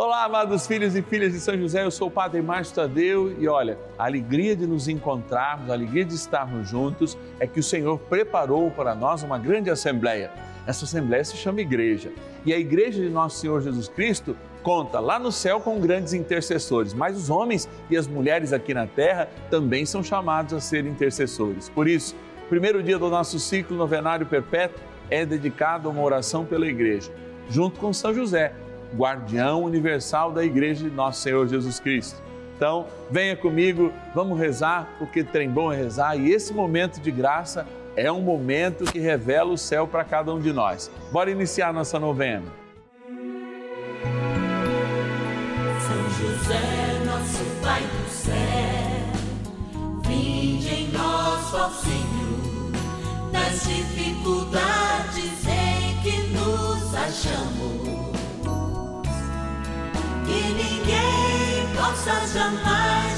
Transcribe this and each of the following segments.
Olá, amados filhos e filhas de São José, eu sou o Padre Márcio Tadeu e olha, a alegria de nos encontrarmos, a alegria de estarmos juntos é que o Senhor preparou para nós uma grande assembleia. Essa assembleia se chama Igreja e a Igreja de Nosso Senhor Jesus Cristo conta lá no céu com grandes intercessores, mas os homens e as mulheres aqui na terra também são chamados a ser intercessores. Por isso, primeiro dia do nosso ciclo novenário perpétuo é dedicado a uma oração pela Igreja, junto com São José guardião universal da Igreja de Nosso Senhor Jesus Cristo. Então, venha comigo, vamos rezar, porque trem bom é rezar e esse momento de graça é um momento que revela o céu para cada um de nós. Bora iniciar nossa novena. São José, nosso Pai do céu, vinde em nós, ó Senhor, nas dificuldades em que nos achamos que ninguém possa jamais dizer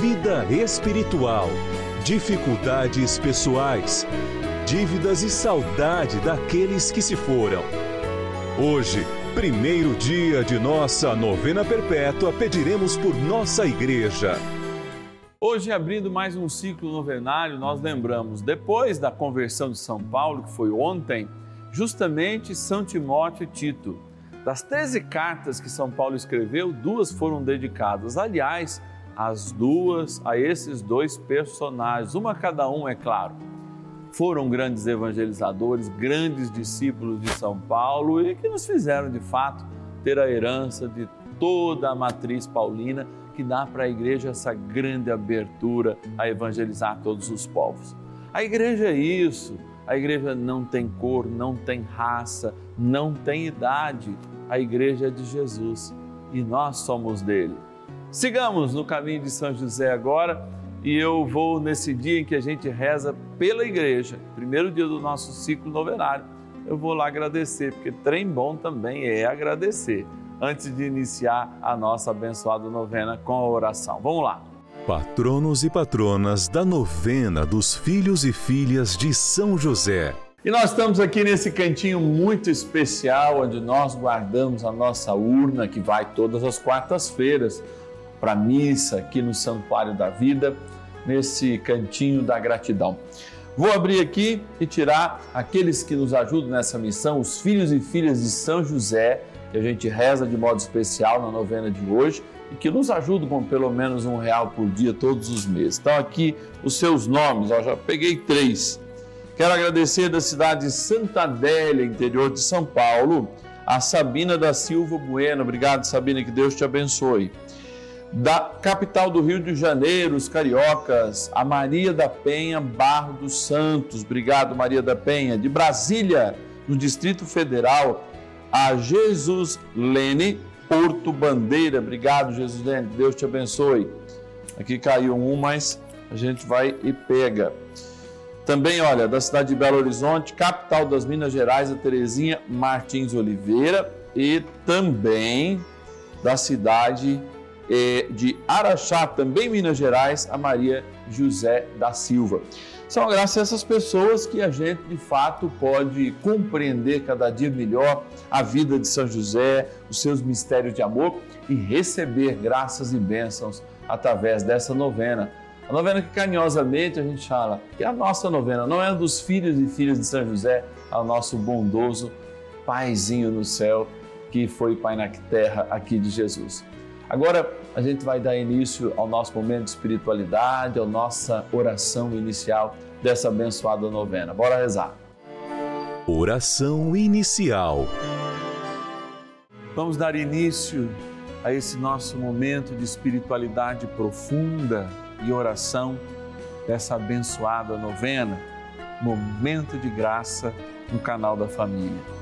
vida espiritual, dificuldades pessoais, dívidas e saudade daqueles que se foram. Hoje, primeiro dia de nossa novena perpétua, pediremos por nossa igreja. Hoje, abrindo mais um ciclo novenário, nós lembramos, depois da conversão de São Paulo, que foi ontem, justamente São Timóteo e Tito. Das 13 cartas que São Paulo escreveu, duas foram dedicadas. Aliás, as duas a esses dois personagens, uma cada um, é claro. Foram grandes evangelizadores, grandes discípulos de São Paulo e que nos fizeram de fato ter a herança de toda a matriz paulina que dá para a igreja essa grande abertura a evangelizar todos os povos. A igreja é isso, a igreja não tem cor, não tem raça, não tem idade. A igreja é de Jesus e nós somos dele. Sigamos no caminho de São José agora e eu vou nesse dia em que a gente reza pela igreja, primeiro dia do nosso ciclo novenário. Eu vou lá agradecer, porque trem bom também é agradecer, antes de iniciar a nossa abençoada novena com a oração. Vamos lá. Patronos e patronas da novena dos filhos e filhas de São José. E nós estamos aqui nesse cantinho muito especial, onde nós guardamos a nossa urna que vai todas as quartas-feiras para a missa aqui no Santuário da Vida, nesse cantinho da gratidão. Vou abrir aqui e tirar aqueles que nos ajudam nessa missão, os filhos e filhas de São José, que a gente reza de modo especial na novena de hoje e que nos ajudam com pelo menos um real por dia todos os meses. Então aqui os seus nomes, ó, já peguei três. Quero agradecer da cidade de Santa Adélia, interior de São Paulo, a Sabina da Silva Bueno. Obrigado, Sabina, que Deus te abençoe da capital do Rio de Janeiro, os cariocas, a Maria da Penha Barro dos Santos, obrigado Maria da Penha, de Brasília, no Distrito Federal, a Jesus Lene Porto Bandeira, obrigado Jesus Lene, Deus te abençoe. Aqui caiu um, mas a gente vai e pega. Também, olha, da cidade de Belo Horizonte, capital das Minas Gerais, a Terezinha Martins Oliveira. E também da cidade de de Araxá, também Minas Gerais, a Maria José da Silva. São graças a essas pessoas que a gente de fato pode compreender cada dia melhor a vida de São José, os seus mistérios de amor e receber graças e bênçãos através dessa novena. A novena que carinhosamente a gente fala que é a nossa novena, não é dos filhos e filhas de São José, é o nosso bondoso Paizinho no céu que foi Pai na Terra aqui de Jesus. Agora a gente vai dar início ao nosso momento de espiritualidade, à nossa oração inicial dessa abençoada novena. Bora rezar. Oração inicial. Vamos dar início a esse nosso momento de espiritualidade profunda e oração dessa abençoada novena, momento de graça no canal da família.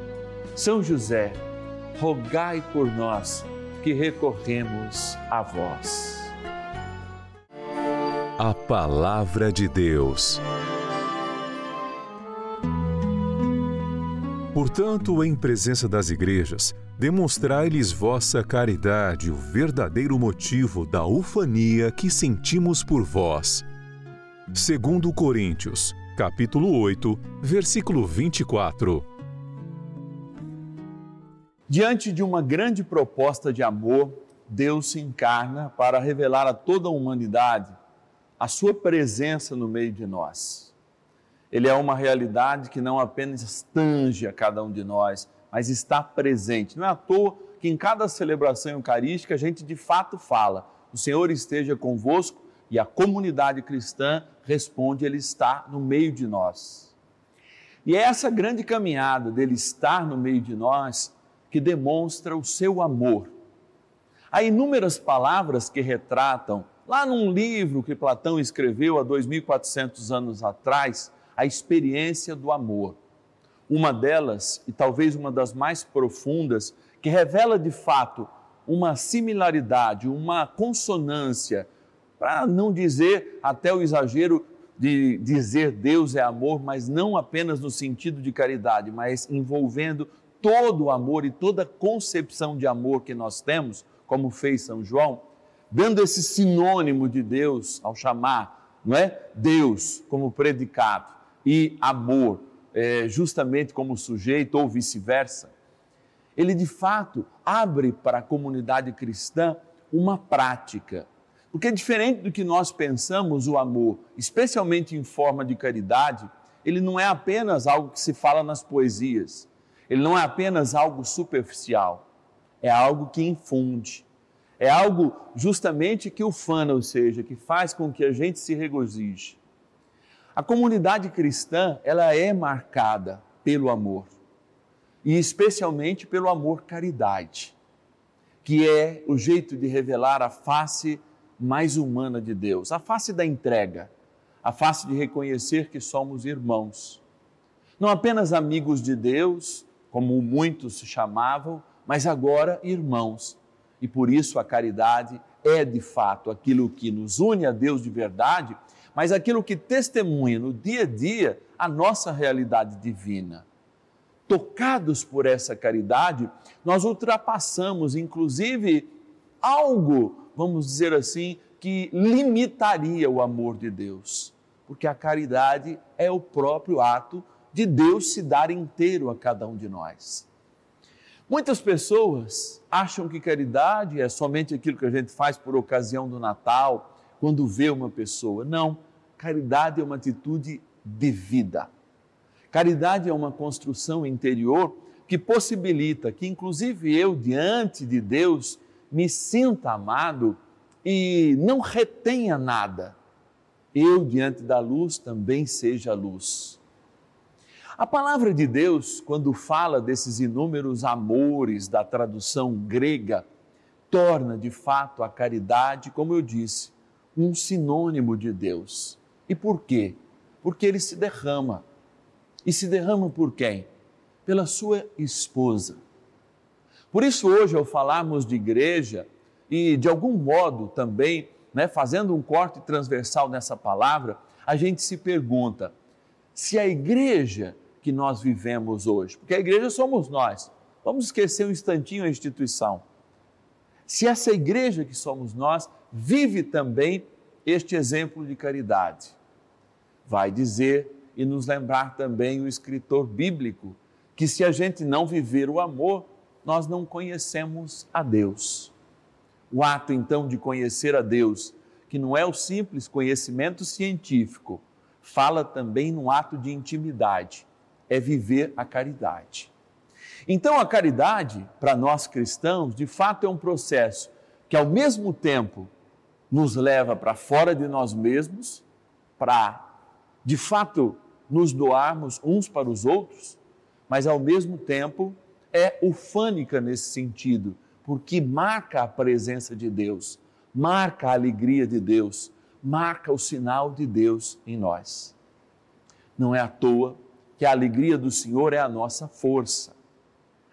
São José, rogai por nós que recorremos a vós. A Palavra de Deus. Portanto, em presença das igrejas, demonstrai-lhes vossa caridade, o verdadeiro motivo da ufania que sentimos por vós. Segundo Coríntios, capítulo 8, versículo 24. Diante de uma grande proposta de amor, Deus se encarna para revelar a toda a humanidade a sua presença no meio de nós. Ele é uma realidade que não apenas tange a cada um de nós, mas está presente. Não é à toa que em cada celebração eucarística a gente de fato fala: o Senhor esteja convosco e a comunidade cristã responde: Ele está no meio de nós. E é essa grande caminhada dele estar no meio de nós que demonstra o seu amor. Há inúmeras palavras que retratam, lá num livro que Platão escreveu há 2.400 anos atrás, a experiência do amor uma delas, e talvez uma das mais profundas, que revela de fato uma similaridade, uma consonância, para não dizer até o exagero de dizer Deus é amor, mas não apenas no sentido de caridade, mas envolvendo todo o amor e toda concepção de amor que nós temos, como fez São João, dando esse sinônimo de Deus ao chamar, não é? Deus como predicado e amor é, justamente como sujeito ou vice-versa, ele de fato abre para a comunidade cristã uma prática. Porque diferente do que nós pensamos, o amor, especialmente em forma de caridade, ele não é apenas algo que se fala nas poesias, ele não é apenas algo superficial, é algo que infunde, é algo justamente que ufana, ou seja, que faz com que a gente se regozije. A comunidade cristã, ela é marcada pelo amor, e especialmente pelo amor caridade, que é o jeito de revelar a face mais humana de Deus, a face da entrega, a face de reconhecer que somos irmãos. Não apenas amigos de Deus, como muitos se chamavam, mas agora irmãos. E por isso a caridade é de fato aquilo que nos une a Deus de verdade, mas aquilo que testemunha no dia a dia a nossa realidade divina. Tocados por essa caridade, nós ultrapassamos, inclusive, algo, vamos dizer assim, que limitaria o amor de Deus, porque a caridade é o próprio ato de Deus se dar inteiro a cada um de nós. Muitas pessoas acham que caridade é somente aquilo que a gente faz por ocasião do Natal, quando vê uma pessoa. Não, caridade é uma atitude de vida. Caridade é uma construção interior que possibilita que, inclusive eu, diante de Deus, me sinta amado e não retenha nada. Eu, diante da luz, também seja luz. A palavra de Deus, quando fala desses inúmeros amores da tradução grega, torna de fato a caridade, como eu disse, um sinônimo de Deus. E por quê? Porque ele se derrama. E se derrama por quem? Pela sua esposa. Por isso, hoje, ao falarmos de igreja, e de algum modo também, né, fazendo um corte transversal nessa palavra, a gente se pergunta se a igreja que nós vivemos hoje, porque a igreja somos nós. Vamos esquecer um instantinho a instituição. Se essa igreja que somos nós vive também este exemplo de caridade, vai dizer e nos lembrar também o escritor bíblico que se a gente não viver o amor, nós não conhecemos a Deus. O ato então de conhecer a Deus, que não é o simples conhecimento científico, fala também no ato de intimidade é viver a caridade. Então, a caridade, para nós cristãos, de fato é um processo que, ao mesmo tempo, nos leva para fora de nós mesmos, para, de fato, nos doarmos uns para os outros, mas, ao mesmo tempo, é ufânica nesse sentido, porque marca a presença de Deus, marca a alegria de Deus, marca o sinal de Deus em nós. Não é à toa que a alegria do Senhor é a nossa força.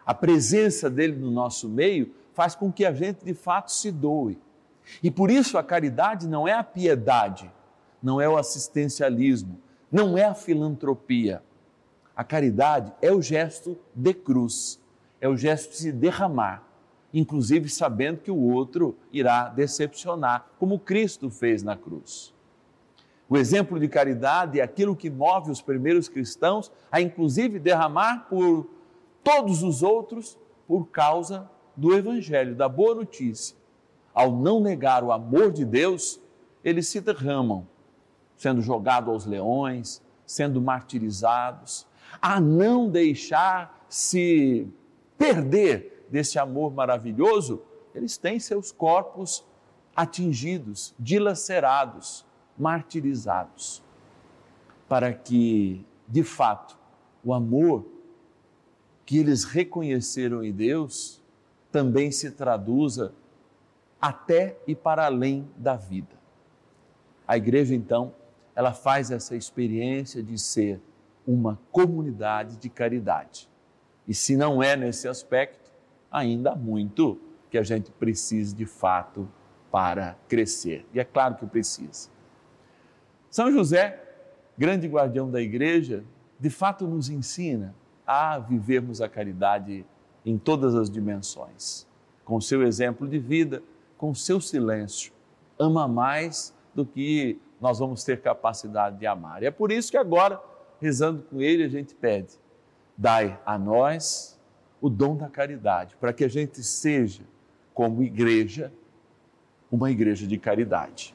A presença dele no nosso meio faz com que a gente de fato se doe. E por isso a caridade não é a piedade, não é o assistencialismo, não é a filantropia. A caridade é o gesto de cruz, é o gesto de se derramar, inclusive sabendo que o outro irá decepcionar, como Cristo fez na cruz. O exemplo de caridade é aquilo que move os primeiros cristãos a, inclusive, derramar por todos os outros por causa do Evangelho, da boa notícia. Ao não negar o amor de Deus, eles se derramam, sendo jogados aos leões, sendo martirizados, a não deixar se perder desse amor maravilhoso, eles têm seus corpos atingidos, dilacerados martirizados, para que, de fato, o amor que eles reconheceram em Deus também se traduza até e para além da vida. A igreja, então, ela faz essa experiência de ser uma comunidade de caridade. E se não é nesse aspecto, ainda há muito que a gente precisa de fato para crescer. E é claro que precisa. São José, grande guardião da igreja, de fato nos ensina a vivermos a caridade em todas as dimensões, com seu exemplo de vida, com seu silêncio. Ama mais do que nós vamos ter capacidade de amar. E é por isso que agora, rezando com ele, a gente pede: dai a nós o dom da caridade, para que a gente seja, como igreja, uma igreja de caridade.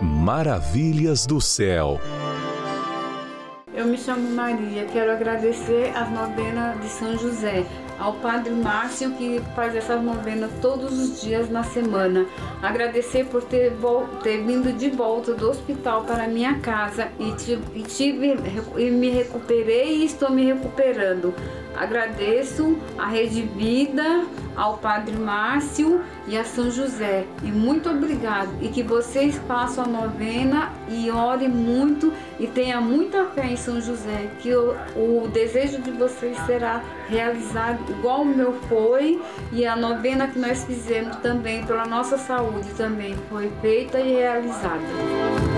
Maravilhas do céu. Eu me chamo Maria, quero agradecer as novenas de São José, ao Padre Márcio que faz essas novenas todos os dias na semana. Agradecer por ter, ter vindo de volta do hospital para minha casa e, tive, e, tive, e me recuperei e estou me recuperando. Agradeço a Rede Vida, ao Padre Márcio e a São José. E muito obrigado. E que vocês façam a novena e orem muito e tenham muita fé em São José, que o, o desejo de vocês será realizado igual o meu foi e a novena que nós fizemos também pela nossa saúde também foi feita e realizada.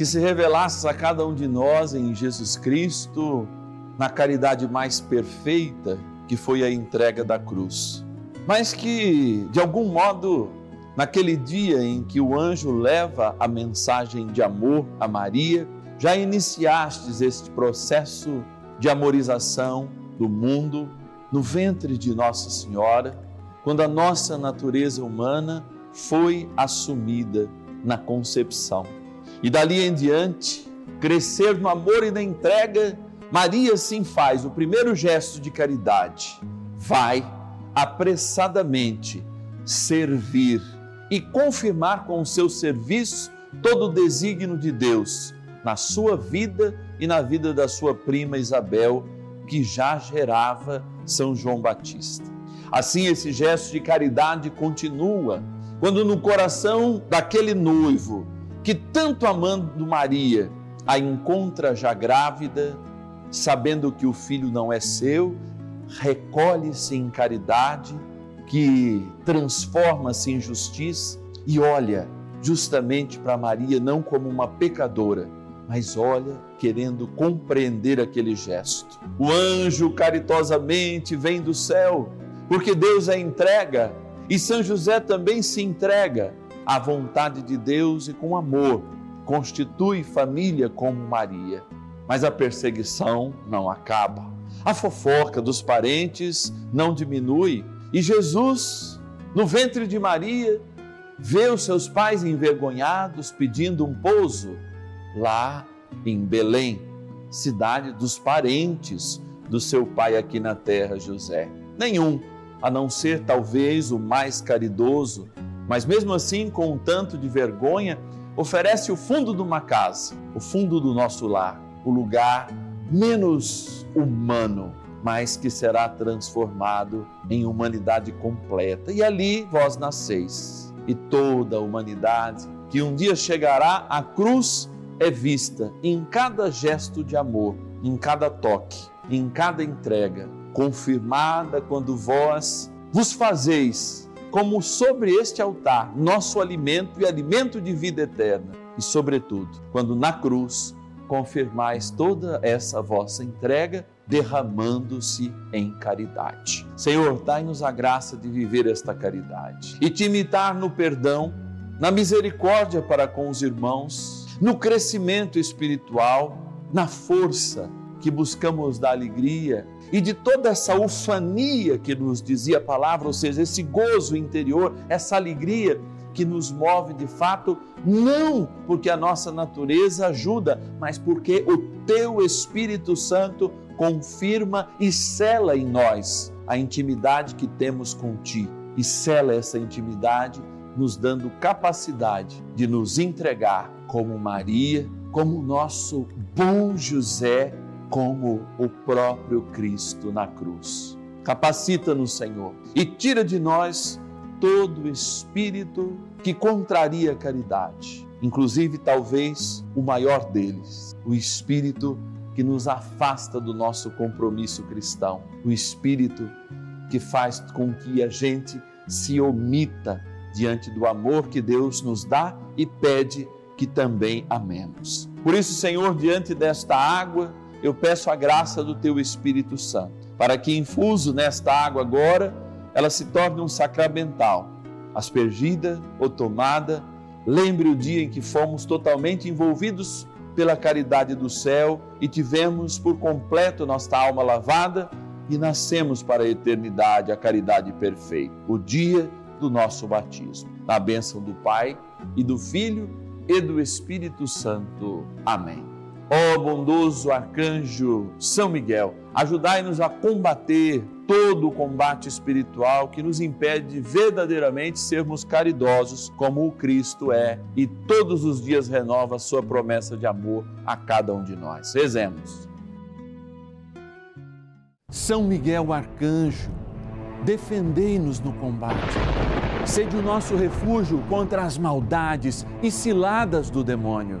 que se revelasse a cada um de nós em Jesus Cristo, na caridade mais perfeita, que foi a entrega da cruz. Mas que, de algum modo, naquele dia em que o anjo leva a mensagem de amor a Maria, já iniciastes este processo de amorização do mundo no ventre de Nossa Senhora, quando a nossa natureza humana foi assumida na concepção e dali em diante, crescer no amor e na entrega, Maria sim faz o primeiro gesto de caridade. Vai apressadamente servir e confirmar com o seu serviço todo o desígnio de Deus na sua vida e na vida da sua prima Isabel, que já gerava São João Batista. Assim, esse gesto de caridade continua quando no coração daquele noivo que tanto amando Maria a encontra já grávida, sabendo que o filho não é seu, recolhe-se em caridade, que transforma-se em justiça e olha justamente para Maria não como uma pecadora, mas olha querendo compreender aquele gesto. O anjo caritosamente vem do céu, porque Deus a entrega e São José também se entrega à vontade de Deus e com amor, constitui família como Maria. Mas a perseguição não acaba. A fofoca dos parentes não diminui e Jesus, no ventre de Maria, vê os seus pais envergonhados pedindo um pouso lá em Belém, cidade dos parentes do seu pai aqui na terra, José. Nenhum, a não ser talvez o mais caridoso, mas mesmo assim, com um tanto de vergonha, oferece o fundo de uma casa, o fundo do nosso lar, o lugar menos humano, mas que será transformado em humanidade completa. E ali vós nasceis, e toda a humanidade que um dia chegará à cruz é vista em cada gesto de amor, em cada toque, em cada entrega, confirmada quando vós vos fazeis como sobre este altar, nosso alimento e alimento de vida eterna. E, sobretudo, quando na cruz confirmais toda essa vossa entrega, derramando-se em caridade. Senhor, dai-nos a graça de viver esta caridade e te imitar no perdão, na misericórdia para com os irmãos, no crescimento espiritual, na força que buscamos da alegria e de toda essa ufania que nos dizia a palavra, ou seja, esse gozo interior, essa alegria que nos move de fato, não porque a nossa natureza ajuda, mas porque o teu Espírito Santo confirma e sela em nós a intimidade que temos contigo. E sela essa intimidade, nos dando capacidade de nos entregar como Maria, como nosso bom José como o próprio Cristo na cruz. Capacita-nos, Senhor, e tira de nós todo espírito que contraria a caridade, inclusive talvez o maior deles, o espírito que nos afasta do nosso compromisso cristão, o espírito que faz com que a gente se omita diante do amor que Deus nos dá e pede que também amemos. Por isso, Senhor, diante desta água, eu peço a graça do Teu Espírito Santo, para que infuso nesta água agora, ela se torne um sacramental, aspergida ou tomada. Lembre o dia em que fomos totalmente envolvidos pela caridade do céu e tivemos por completo nossa alma lavada e nascemos para a eternidade, a caridade perfeita. O dia do nosso batismo. Na bênção do Pai e do Filho e do Espírito Santo. Amém. Ó oh, bondoso arcanjo São Miguel, ajudai-nos a combater todo o combate espiritual que nos impede de verdadeiramente sermos caridosos como o Cristo é e todos os dias renova sua promessa de amor a cada um de nós. Rezemos. São Miguel arcanjo, defendei-nos no combate. Sede o nosso refúgio contra as maldades e ciladas do demônio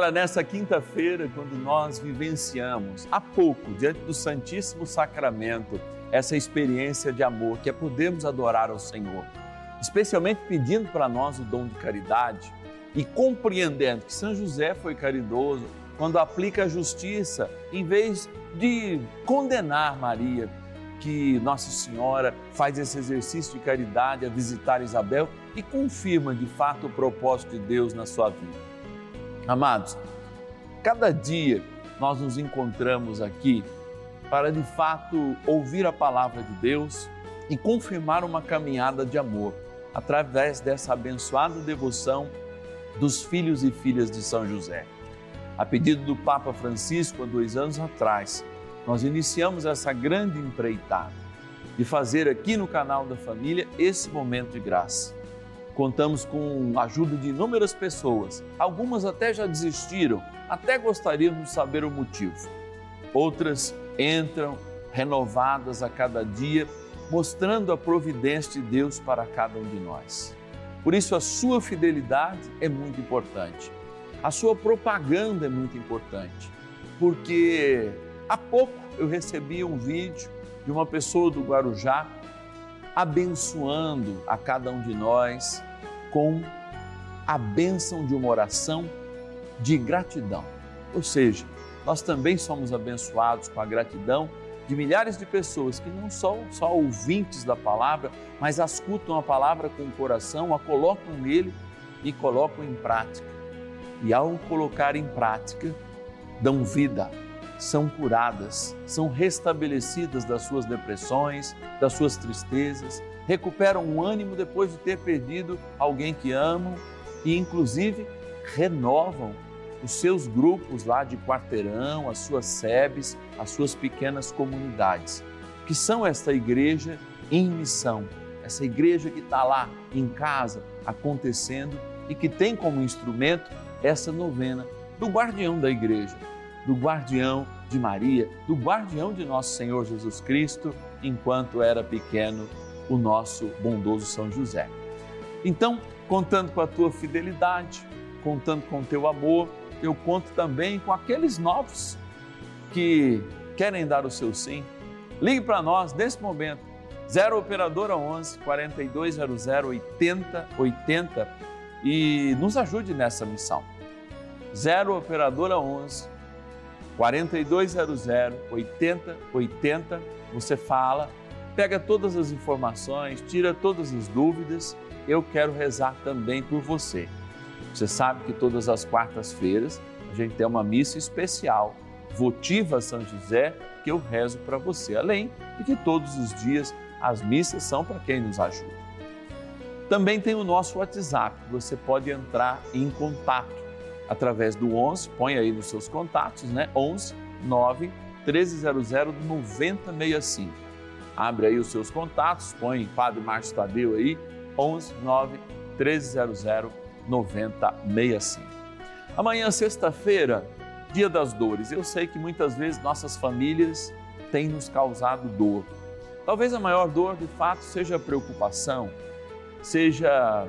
Olha, nessa quinta-feira, quando nós vivenciamos há pouco, diante do Santíssimo Sacramento, essa experiência de amor, que é podermos adorar ao Senhor, especialmente pedindo para nós o dom de caridade e compreendendo que São José foi caridoso quando aplica a justiça, em vez de condenar Maria, que Nossa Senhora faz esse exercício de caridade a visitar Isabel e confirma de fato o propósito de Deus na sua vida. Amados, cada dia nós nos encontramos aqui para de fato ouvir a palavra de Deus e confirmar uma caminhada de amor através dessa abençoada devoção dos filhos e filhas de São José. A pedido do Papa Francisco, há dois anos atrás, nós iniciamos essa grande empreitada de fazer aqui no canal da família esse momento de graça Contamos com a ajuda de inúmeras pessoas. Algumas até já desistiram, até gostaríamos de saber o motivo. Outras entram renovadas a cada dia, mostrando a providência de Deus para cada um de nós. Por isso, a sua fidelidade é muito importante. A sua propaganda é muito importante, porque há pouco eu recebi um vídeo de uma pessoa do Guarujá abençoando a cada um de nós com a bênção de uma oração de gratidão. Ou seja, nós também somos abençoados com a gratidão de milhares de pessoas que não são só ouvintes da palavra, mas escutam a palavra com o coração, a colocam nele e colocam em prática. E ao colocar em prática, dão vida, são curadas, são restabelecidas das suas depressões, das suas tristezas, recuperam o ânimo depois de ter perdido alguém que amam e, inclusive, renovam os seus grupos lá de quarteirão, as suas sebes, as suas pequenas comunidades, que são esta igreja em missão, essa igreja que está lá em casa acontecendo e que tem como instrumento essa novena do guardião da igreja, do guardião de Maria, do guardião de nosso Senhor Jesus Cristo, enquanto era pequeno, o nosso bondoso São José. Então, contando com a tua fidelidade, contando com o teu amor, eu conto também com aqueles novos que querem dar o seu sim. Ligue para nós nesse momento, 0 Operadora 11 4200 8080 e nos ajude nessa missão. 0 Operadora 11 4200 8080. Você fala, pega todas as informações, tira todas as dúvidas. Eu quero rezar também por você. Você sabe que todas as quartas-feiras a gente tem uma missa especial, votiva São José, que eu rezo para você, além de que todos os dias as missas são para quem nos ajuda. Também tem o nosso WhatsApp, você pode entrar em contato através do 11, põe aí nos seus contatos, né? 11 9 1300 9065. Abre aí os seus contatos, põe Padre Márcio Tadeu aí, 11 9 1300 9065. Amanhã, sexta-feira, dia das dores. Eu sei que muitas vezes nossas famílias têm nos causado dor. Talvez a maior dor, de fato, seja a preocupação, seja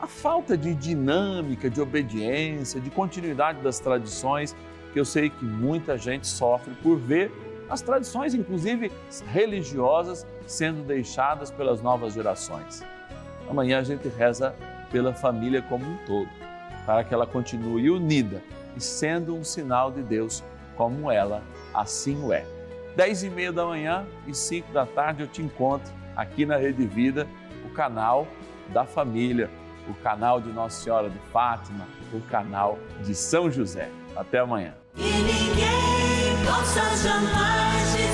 a falta de dinâmica, de obediência, de continuidade das tradições, que eu sei que muita gente sofre por ver as tradições, inclusive religiosas, sendo deixadas pelas novas gerações. Amanhã a gente reza pela família como um todo, para que ela continue unida e sendo um sinal de Deus como ela assim o é. Dez e meia da manhã e cinco da tarde eu te encontro aqui na Rede Vida, o canal da família o canal de Nossa Senhora de Fátima, o canal de São José. Até amanhã. Possa jamais